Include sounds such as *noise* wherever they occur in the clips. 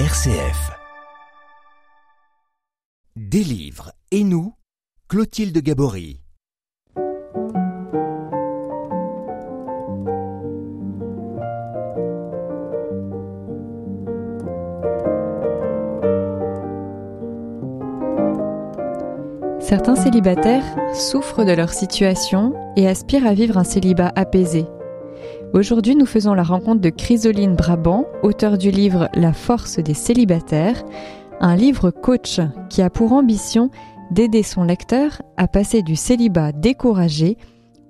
RCF. Des et nous, Clotilde Gabory. Certains célibataires souffrent de leur situation et aspirent à vivre un célibat apaisé. Aujourd'hui, nous faisons la rencontre de Chrysoline Brabant, auteur du livre La force des célibataires, un livre coach qui a pour ambition d'aider son lecteur à passer du célibat découragé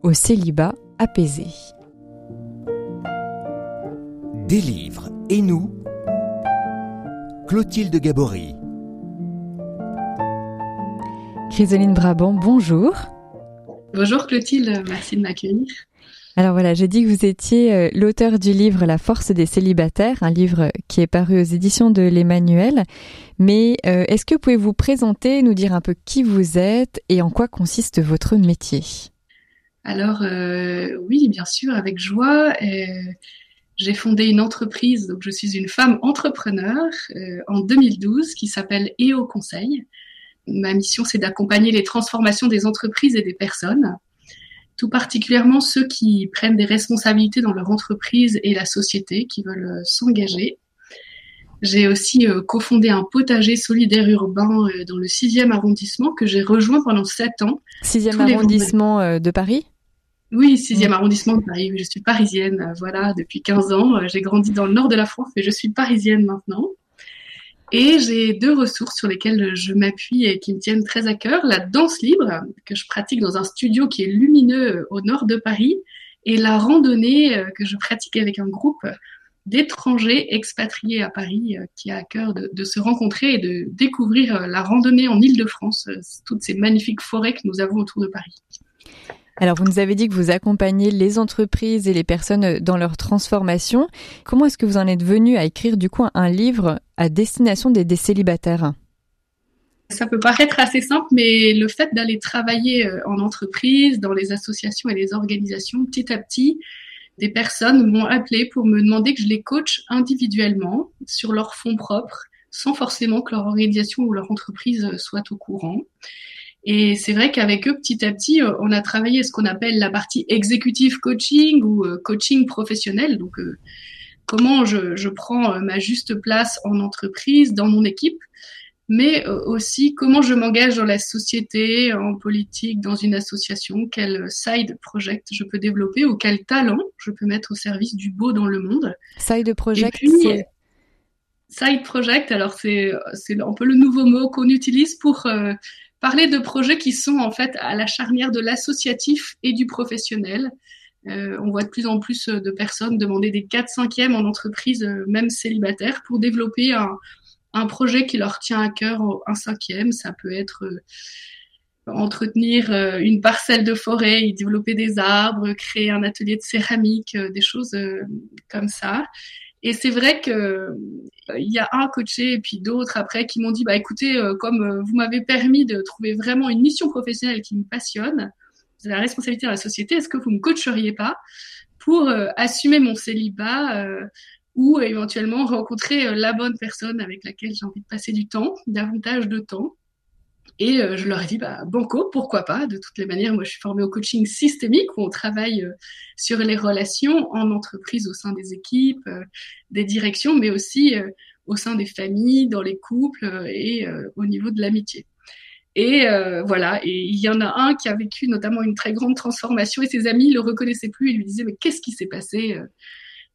au célibat apaisé. Des livres et nous, Clotilde Gabory. Chrysoline Brabant, bonjour. Bonjour Clotilde, merci de m'accueillir. Alors voilà, j'ai dit que vous étiez euh, l'auteur du livre La force des célibataires, un livre qui est paru aux éditions de l'Emmanuel. Mais euh, est-ce que vous pouvez vous présenter, nous dire un peu qui vous êtes et en quoi consiste votre métier? Alors euh, oui, bien sûr, avec joie. j'ai fondé une entreprise, donc je suis une femme entrepreneur en 2012 qui s'appelle EO Conseil. Ma mission, c'est d'accompagner les transformations des entreprises et des personnes tout particulièrement ceux qui prennent des responsabilités dans leur entreprise et la société, qui veulent euh, s'engager. J'ai aussi euh, cofondé un potager solidaire urbain euh, dans le 6e arrondissement que j'ai rejoint pendant 7 ans. 6e arrondissement de Paris? Oui, 6e arrondissement de Paris. Je suis parisienne, voilà, depuis 15 ans. J'ai grandi dans le nord de la France, mais je suis parisienne maintenant. Et j'ai deux ressources sur lesquelles je m'appuie et qui me tiennent très à cœur. La danse libre, que je pratique dans un studio qui est lumineux euh, au nord de Paris, et la randonnée euh, que je pratique avec un groupe d'étrangers expatriés à Paris euh, qui a à cœur de, se rencontrer et de découvrir la randonnée en Île-de-France, toutes ces magnifiques forêts que nous avons autour de Paris. Alors, vous nous avez dit que vous accompagnez les entreprises et les personnes dans leur transformation. Comment est-ce que vous en êtes venu à écrire du coup un livre à destination des, célibataires ça peut paraître assez simple, mais le fait d'aller travailler euh, en entreprise, dans les associations et les organisations, petit à petit, des personnes m'ont appelé pour me demander que je les coach individuellement sur leur fonds propres, sans forcément que leur organisation ou leur entreprise soit au courant. Et c'est vrai qu'avec eux, petit à petit, euh, on a travaillé ce qu'on appelle la partie exécutive coaching ou euh, coaching professionnel. Donc, euh, comment je, je, prends ma juste place en entreprise, dans mon équipe, mais aussi comment je m'engage dans la société, en politique, dans une association, quel side project je peux développer ou quel talent je peux mettre au service du beau dans le monde. Side project, c'est... Side project, alors c'est, c'est un peu le nouveau mot qu'on utilise pour parler de projets qui sont en fait à la charnière de l'associatif et du professionnel. Euh, on voit de plus en plus de personnes demander des 4-5e en entreprise, euh, même célibataires, pour développer un, projet qui leur tient à cœur, un cinquième. Ça peut être euh, entretenir une parcelle de forêt, y développer des arbres, créer un atelier de céramique, des choses comme ça. Et c'est vrai que euh, il y a un coaché et puis d'autres après qui m'ont dit bah écoutez euh, comme euh, vous m'avez permis de trouver vraiment une mission professionnelle qui me passionne, la responsabilité dans la société, est-ce que vous me coacheriez pas pour assumer mon célibat ou éventuellement rencontrer la bonne personne avec laquelle j'ai envie de passer du temps, davantage de temps? Et euh, je leur ai dit, bah, banco, pourquoi pas? De toutes les manières, moi, je suis formée au coaching systémique où on travaille euh, sur les relations en entreprise au sein des équipes, euh, des directions, mais aussi au sein des familles, dans les couples et au niveau de l'amitié. Et voilà, et il y en a un qui a vécu notamment une très grande transformation et ses amis le reconnaissaient plus et lui disaient, mais qu'est-ce qui s'est passé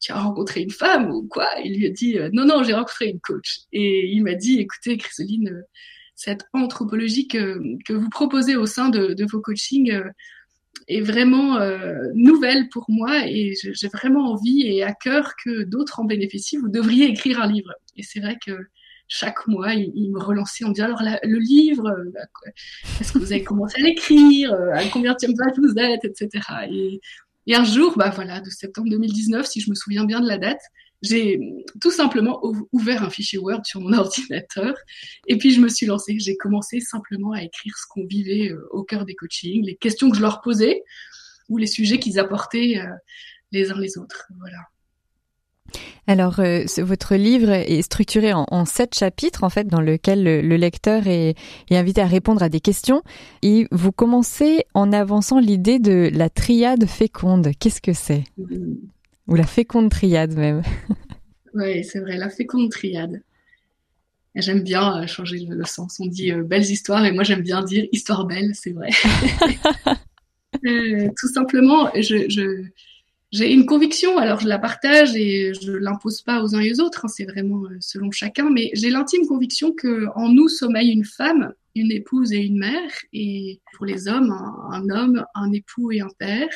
tu as rencontré une femme ou quoi? Il lui a dit, non, non, j'ai rencontré une coach. Et il m'a dit, écoutez, Chrysoline, cette anthropologie que, vous proposez au sein de, vos coachings euh, est vraiment euh, nouvelle pour moi et j'ai vraiment envie et à cœur que d'autres en bénéficient. Vous devriez écrire un livre. Et c'est vrai que chaque mois, il, me relançait en disant alors le livre, euh, est-ce que vous avez commencé à l'écrire, à combien de page vous êtes, etc. Et, et un jour, bah voilà, de septembre 2019, si je me souviens bien de la date, j'ai tout simplement ouvert un fichier Word sur mon *laughs* ordinateur et puis je me suis lancée. J'ai commencé simplement à écrire ce qu'on vivait euh, au cœur des coachings, les questions que je leur posais ou les sujets qu'ils apportaient euh, les uns les autres. Voilà. Alors, euh, votre livre est structuré en, sept chapitres, en fait, dans lequel le, lecteur est, invité à répondre à des questions. Et vous commencez en avançant l'idée de la triade féconde. Qu'est-ce que c'est? Ou la féconde triade même. *laughs* oui, c'est vrai, la féconde triade. J'aime bien euh, changer le, sens. On dit euh, belles histoires et moi j'aime bien dire histoire belle, c'est vrai. *laughs* tout simplement, je j'ai une conviction, alors je la partage et je l'impose pas aux uns et aux autres, hein, c'est vraiment euh, selon chacun, mais j'ai l'intime conviction que en nous sommeille une femme, une épouse et une mère, et pour les hommes, un, homme, un époux et un père,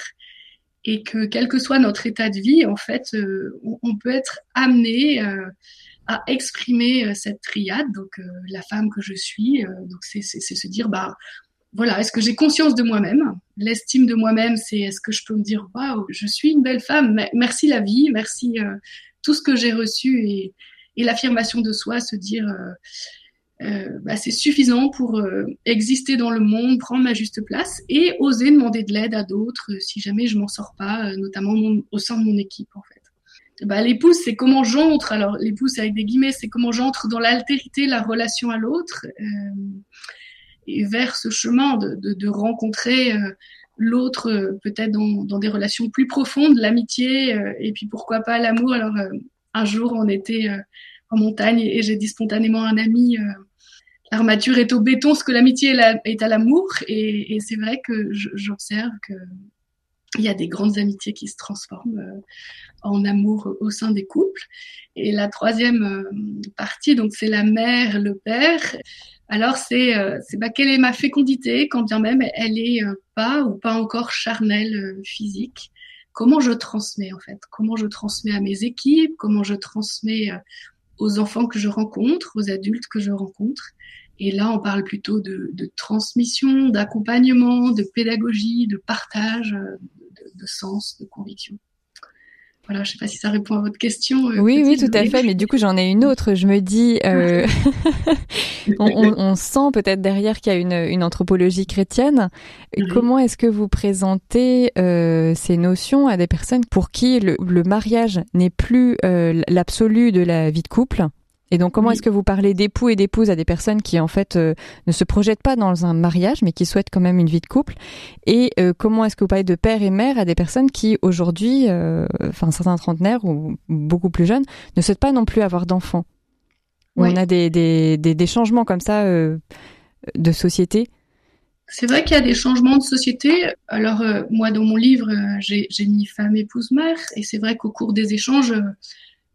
et que quel que soit notre état de vie, en fait, euh, on, peut être amené euh, à exprimer cette triade, donc la femme que je suis, donc c'est se dire bah voilà, est-ce que j'ai conscience de moi-même? L'estime de moi-même, c'est est-ce que je peux me dire waouh, je suis une belle femme, merci la vie, merci euh, tout ce que j'ai reçu et, l'affirmation de soi, se dire euh, euh, bah, c'est suffisant pour exister dans le monde, prendre ma juste place et oser demander de l'aide à d'autres si jamais je m'en sors pas, notamment au sein de mon équipe en fait. Bah, l'épouse, c'est comment j'entre. Alors l'épouse, avec des guillemets, c'est comment j'entre dans l'altérité, la relation à l'autre et vers ce chemin de, de, de rencontrer euh, l'autre euh, peut-être dans, dans, des relations plus profondes, l'amitié euh, et puis pourquoi pas l'amour. Alors un jour on était en montagne et, j'ai dit spontanément à un ami l'armature est au béton, ce que l'amitié est à l'amour et, et c'est vrai que j'observe que il y a des grandes amitiés qui se transforment en amour au sein des couples. Et la troisième partie, donc c'est la mère, le père alors c'est euh, bah, quelle est ma fécondité quand bien même elle est euh, pas ou pas encore charnelle euh, physique. Comment je transmets en fait? Comment je transmets à mes équipes? Comment je transmets aux enfants que je rencontre, aux adultes que je rencontre? Et là, on parle plutôt de, de transmission, d'accompagnement, de pédagogie, de partage, de, de sens, de conviction. Voilà, je sais pas si ça répond à votre question. Euh, oui, oui, tout à fait. Mais du coup, j'en ai une autre. Je me dis, euh, *laughs* on, on, on, sent peut-être derrière qu'il y a une, une, anthropologie chrétienne. Comment est-ce que vous présentez euh, ces notions à des personnes pour qui le, le mariage n'est plus euh, l'absolu de la vie de couple? Et donc, comment est-ce que vous parlez d'époux et d'épouses à des personnes qui, en fait, euh, ne se projettent pas dans un mariage, mais qui souhaitent quand même une vie de couple? Et euh, comment est-ce que vous parlez de père et mère à des personnes qui, aujourd'hui, euh, enfin, certains trentenaires ou beaucoup plus jeunes, ne souhaitent pas non plus avoir d'enfants? On a des, des, des, des, changements comme ça de société. C'est vrai qu'il y a des changements de société. Alors, moi, dans mon livre, j'ai mis femme, épouse, mère. Et c'est vrai qu'au cours des échanges,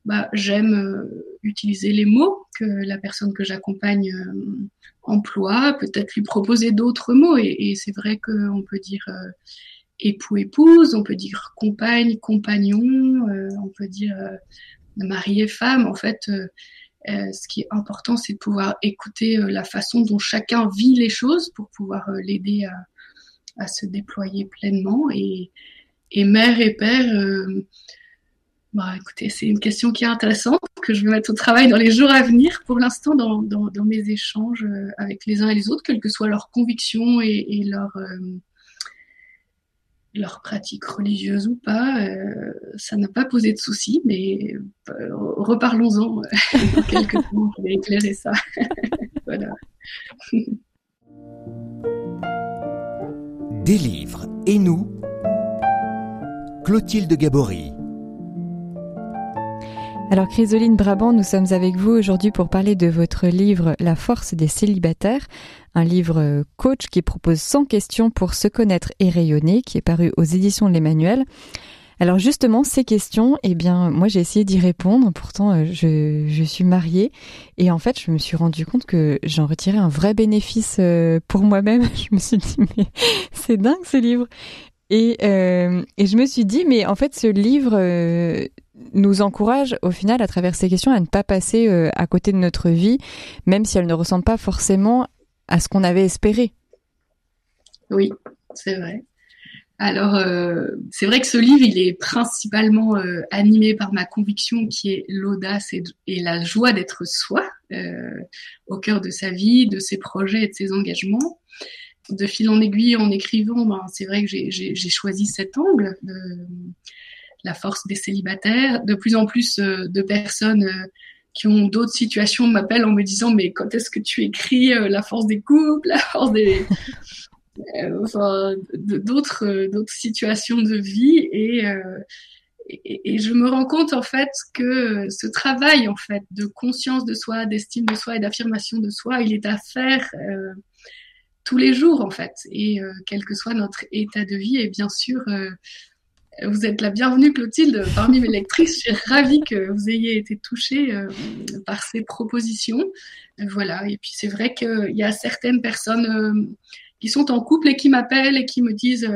bah, j'aime euh, utiliser les mots que la personne que j'accompagne euh, emploie, peut-être lui proposer d'autres mots. Et, c'est vrai qu'on peut dire euh, époux, épouse, on peut dire compagne, compagnon, on peut dire mari et femme. En fait, ce qui est important, c'est de pouvoir écouter la façon dont chacun vit les choses pour pouvoir l'aider à, à, se déployer pleinement. Et, et mère et père, bah, c'est une question qui est intéressante, que je vais mettre au travail dans les jours à venir. Pour l'instant, dans, mes échanges euh, avec les uns et les autres, quelles que soient leurs convictions et, leurs euh, leur pratiques religieuses ou pas, euh, ça n'a pas posé de soucis, mais reparlons-en *laughs* dans quelques temps, je vais éclairer ça. *laughs* voilà. Des livres et nous, Clotilde Gabory. Alors Chrysoline Brabant, nous sommes avec vous aujourd'hui pour parler de votre livre La force des célibataires, un livre euh, coach qui propose 100 questions pour se connaître et rayonner, qui est paru aux éditions de l'Emmanuel. Alors justement, ces questions, eh bien, moi j'ai essayé d'y répondre. Pourtant, euh, je, suis mariée et en fait, je me suis rendu compte que j'en retirais un vrai bénéfice euh, pour moi-même. *laughs* Je me suis dit, mais *laughs* c'est dingue ce livre. Et, je me suis dit, mais en fait, ce livre nous encourage au final, à travers ces questions, à ne pas passer euh, à côté de notre vie, même si elle ne ressemble pas forcément à ce qu'on avait espéré. Oui, c'est vrai. Alors, euh, c'est vrai que ce livre, il est principalement euh, animé par ma conviction qui est l'audace et, la joie d'être soi au cœur de sa vie, de ses projets et de ses engagements de fil en aiguille en écrivant, ben, c'est vrai que j'ai choisi cet angle la force des célibataires. De plus en plus de personnes qui ont d'autres situations m'appellent en me disant mais quand est-ce que tu écris la force des couples, *laughs* la force des enfin d'autres d'autres situations de vie et je me rends compte en fait que ce travail en fait de conscience de soi, d'estime de soi et d'affirmation de soi, il est à faire euh, tous les jours en fait. Et euh, quel que soit notre état de vie, et bien sûr, euh, vous êtes la bienvenue Clotilde parmi mes lectrices. Je suis ravie que vous ayez été touchée par ces propositions. voilà. Et puis c'est vrai qu'il y a certaines personnes qui sont en couple et qui m'appellent et qui me disent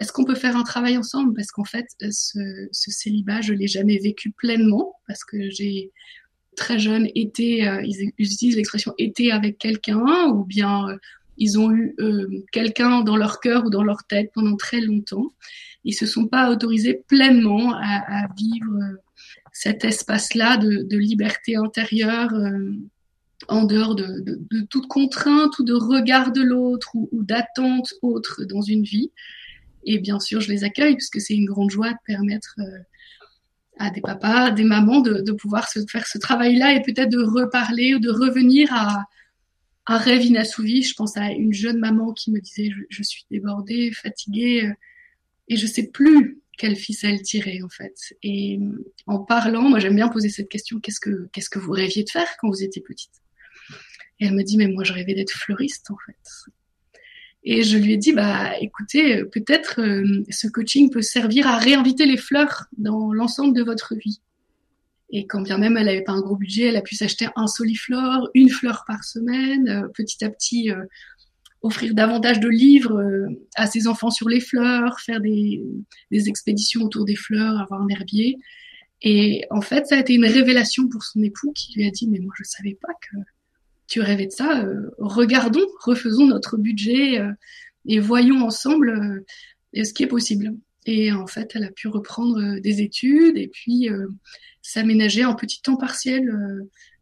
est-ce qu'on peut faire un travail ensemble? Parce qu'en fait, ce, célibat, je l'ai jamais vécu pleinement parce que j'ai très jeune été, euh, ils utilisent l'expression été avec quelqu'un ou bien euh, ils ont eu euh, quelqu'un dans leur cœur ou dans leur tête pendant très longtemps. Ils se sont pas autorisés pleinement à, vivre cet espace-là de, liberté intérieure en dehors de, toute contrainte ou de regard de l'autre ou d'attente autre dans une vie. Et bien sûr, je les accueille puisque c'est une grande joie de permettre euh, à des papas, des mamans de, pouvoir faire ce travail-là et peut-être de reparler ou de revenir à un rêve inassouvi. Je pense à une jeune maman qui me disait je, suis débordée, fatiguée euh, et je sais plus quelle ficelle tirer en fait. Et en parlant, moi j'aime bien poser cette question qu'est-ce que vous rêviez de faire quand vous étiez petite? Et elle me dit mais moi je rêvais d'être fleuriste en fait. Et je lui ai dit, bah, écoutez, euh, peut-être euh, ce coaching peut servir à réinviter les fleurs dans l'ensemble de votre vie. Et quand bien même elle n'avait pas un gros budget, elle a pu s'acheter un soliflore, une fleur par semaine, euh, petit à petit offrir davantage de livres à ses enfants sur les fleurs, faire des, des expéditions autour des fleurs, avoir un herbier. Et en fait, ça a été une révélation pour son époux qui lui a dit, mais moi je savais pas que tu rêvais de ça, euh, regardons, refaisons notre budget euh, et voyons ensemble euh, ce qui est possible. Et en fait, elle a pu reprendre des études et puis s'aménager en petit temps partiel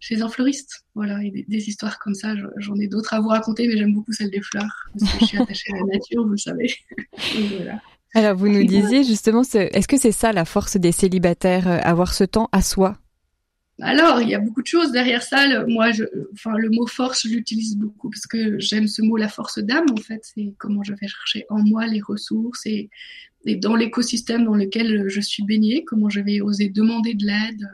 chez un fleuriste. Voilà, et des, histoires comme ça, j'en ai d'autres à vous raconter, mais j'aime beaucoup celle des fleurs, parce que je suis attachée à la nature, vous le savez. *laughs* Alors, vous nous disiez justement, est-ce que c'est ça la force des célibataires, avoir ce temps à soi? Alors, il y a beaucoup de choses derrière ça. moi, je, enfin, le mot force, je l'utilise beaucoup parce que j'aime ce mot, la force d'âme. En fait, c'est comment je vais chercher en moi les ressources et, dans l'écosystème dans lequel je suis baignée, comment je vais oser demander de l'aide,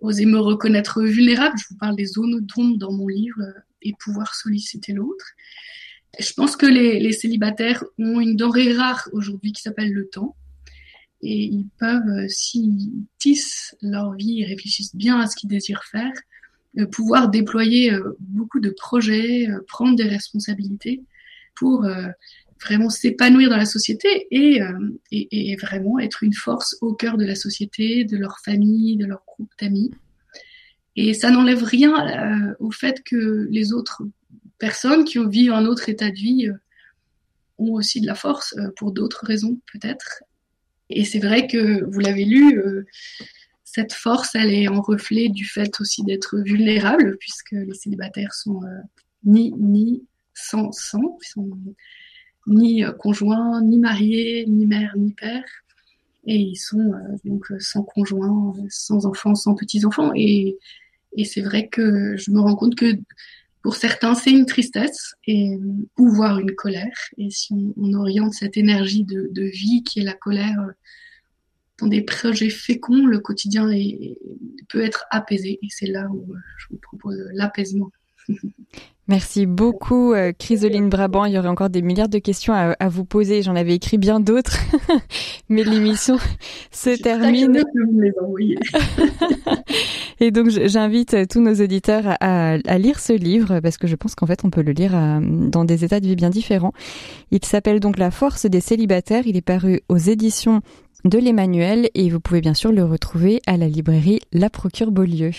oser me reconnaître vulnérable. Je vous parle des zones d'ombre dans mon livre et pouvoir solliciter l'autre. Je pense que les, les célibataires ont une denrée rare aujourd'hui qui s'appelle le temps et ils peuvent, euh, s'ils tissent leur vie et réfléchissent bien à ce qu'ils désirent faire, euh, pouvoir déployer euh, beaucoup de projets, prendre des responsabilités pour vraiment s'épanouir dans la société et, et, et, vraiment être une force au cœur de la société, de leur famille, de leur groupe d'amis. Et ça n'enlève rien au fait que les autres personnes qui vivent un autre état de vie ont aussi de la force pour d'autres raisons peut-être et c'est vrai que vous l'avez lu, euh, cette force, elle est en reflet du fait aussi d'être vulnérable, puisque les célibataires sont euh, ni ni sans sans, ni euh, conjoints, ni mariés, ni mère, ni père, et ils sont donc sans conjoint, sans enfants, sans petits enfants. Et, c'est vrai que je me rends compte que pour certains, c'est une tristesse et, ou voire une colère. Et si on, oriente cette énergie de, vie qui est la colère euh, dans des projets féconds, le quotidien peut être apaisé. Et c'est là où euh, je vous propose l'apaisement. Merci beaucoup, euh, Chrysoline Brabant. Il y aurait encore des milliards de questions à, vous poser. J'en avais écrit bien d'autres, *laughs* mais l'émission *laughs* se termine. *laughs* Et donc, j'invite tous nos auditeurs à, lire ce livre parce que je pense qu'en fait, on peut le lire euh, dans des états de vie bien différents. Il s'appelle donc La force des célibataires. Il est paru aux éditions de l'Emmanuel et vous pouvez bien sûr le retrouver à la librairie La Procure Beaulieu.